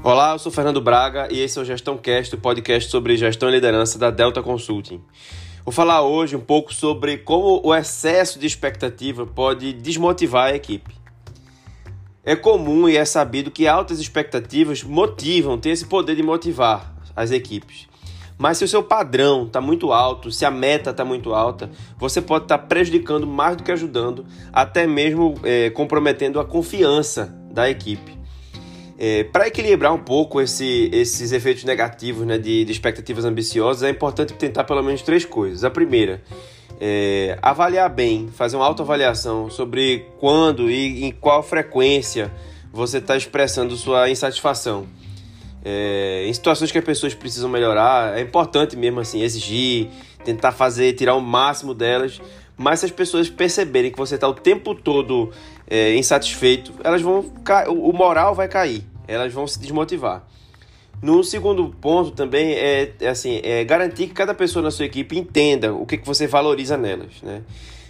Olá, eu sou Fernando Braga e esse é o Gestão Cast, o podcast sobre gestão e liderança da Delta Consulting. Vou falar hoje um pouco sobre como o excesso de expectativa pode desmotivar a equipe. É comum e é sabido que altas expectativas motivam, têm esse poder de motivar as equipes. Mas se o seu padrão está muito alto, se a meta está muito alta, você pode estar tá prejudicando mais do que ajudando, até mesmo é, comprometendo a confiança da equipe. É, Para equilibrar um pouco esse, esses efeitos negativos né, de, de, expectativas ambiciosas, é importante tentar pelo menos três coisas. A primeira, é, avaliar bem, fazer uma autoavaliação sobre quando e em qual frequência você está expressando sua insatisfação. É, em situações que as pessoas precisam melhorar, é importante mesmo assim exigir, tentar fazer, tirar o máximo delas. Mas se as pessoas perceberem que você está o tempo todo é, insatisfeito, elas vão o moral vai cair, elas vão se desmotivar. No segundo ponto também é, é assim, é garantir que cada pessoa na sua equipe entenda o que, que você valoriza nelas, né?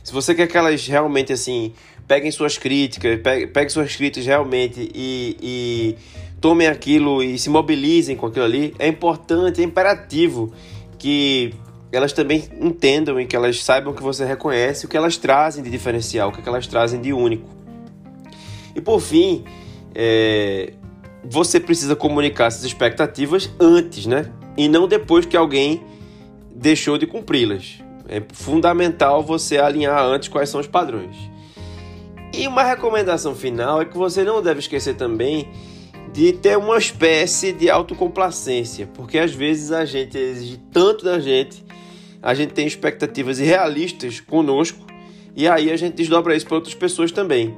Se você quer que elas realmente assim peguem suas críticas, peguem, peguem suas críticas realmente e, e tomem aquilo e se mobilizem com aquilo ali, é importante, é imperativo que elas também entendam e que elas saibam que você reconhece o que elas trazem de diferencial, o que elas trazem de único. E por fim, é, você precisa comunicar essas expectativas antes, né? E não depois que alguém deixou de cumpri-las. É fundamental você alinhar antes quais são os padrões. E uma recomendação final é que você não deve esquecer também de ter uma espécie de autocomplacência, porque às vezes a gente exige tanto da gente, a gente tem expectativas irrealistas conosco e aí a gente desdobra isso para outras pessoas também.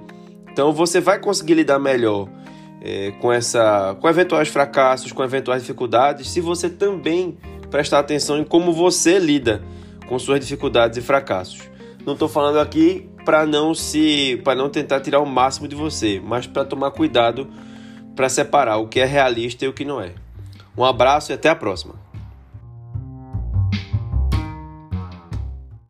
Então você vai conseguir lidar melhor é, com essa, com eventuais fracassos, com eventuais dificuldades, se você também prestar atenção em como você lida com suas dificuldades e fracassos. Não estou falando aqui para não se, para não tentar tirar o máximo de você, mas para tomar cuidado para separar o que é realista e o que não é. Um abraço e até a próxima.